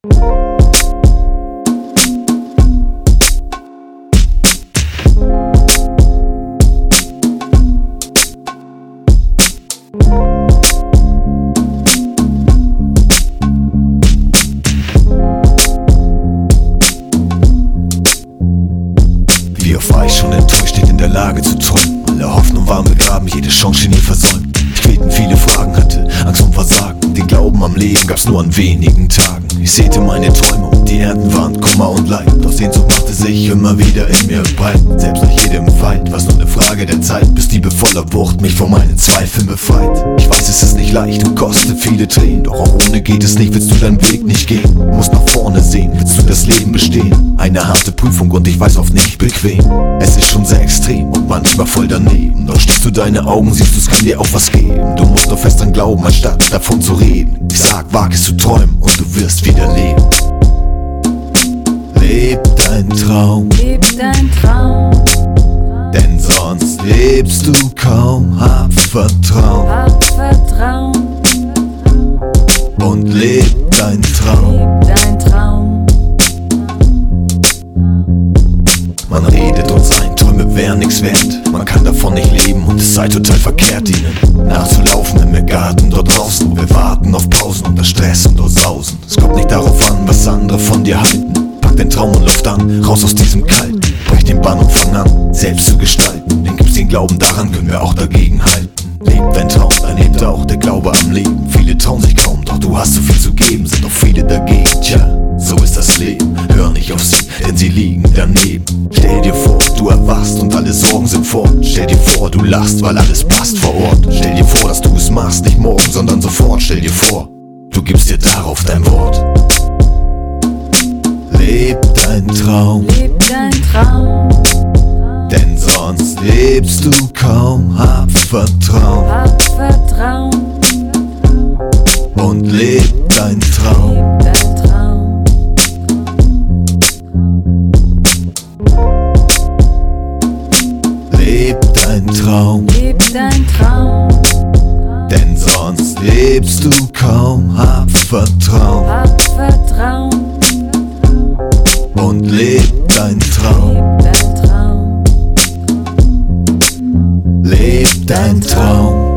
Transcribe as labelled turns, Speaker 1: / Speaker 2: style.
Speaker 1: Wie auf Eis schon enttäuscht, nicht in der Lage zu träumen. Alle Hoffnung waren begraben, jede Chance schien ihr versäumt. Leben gab's nur an wenigen Tagen. Ich säte meine Träume und die Ernten waren Kummer und Leid. Doch Sehnsucht machte sich immer wieder in mir breit. Selbst nach jedem Fight war's nur eine Frage der Zeit, bis Liebe voller Wucht mich vor meinen Zweifeln befreit. Ich weiß, es ist nicht leicht und kostet viele Tränen. Doch auch ohne geht es nicht, willst du deinen Weg nicht gehen. Musst nach vorne sehen, willst du das Leben bestehen. Eine harte Prüfung und ich weiß oft nicht bequem. Es ist schon sehr extrem und manchmal voll daneben. Doch schließt du deine Augen, siehst du, es kann dir auch was geben. Du musst nur fest dran glauben, anstatt davon zu reden. Ich sag, wag es zu träumen und du wirst wieder leben. Leb dein Traum,
Speaker 2: Leb dein Traum,
Speaker 1: denn sonst lebst du kaum. Hab Vertrauen
Speaker 2: hab Vertrauen,
Speaker 1: und leb dein Traum.
Speaker 2: leb dein Traum.
Speaker 1: Man redet uns ein, Träume wären nix wert. Man kann davon nicht leben und es sei total verkehrt, ihnen nachzulaufen im Garten dort draußen. Wir warten auf Pausen unter Stress und Sausen. Es kommt nicht darauf an, was andere von dir halten. Pack den Traum und Luft an, raus aus diesem Kalten. Brech den Bann und fang an, selbst zu gestalten. Denn gibt's den Glauben daran, können wir auch dagegen halten. Lebt dein Traum, dann lebt auch der Glaube am Leben. Viele trauen sich kaum, doch du hast so viel erwachst und alle Sorgen sind fort. Stell dir vor, du lachst, weil alles passt vor Ort. Stell dir vor, dass du es machst, nicht morgen, sondern sofort. Stell dir vor, du gibst dir darauf dein Wort. Leb dein Traum,
Speaker 2: Leb dein Traum,
Speaker 1: denn sonst lebst du kaum. Hab Vertrauen, Leb dein Traum,
Speaker 2: Leb dein Traum,
Speaker 1: denn sonst lebst du kaum. Hab Vertrauen
Speaker 2: hab Vertrauen,
Speaker 1: und leb dein Traum.
Speaker 2: leb dein Traum.
Speaker 1: Leb dein Traum.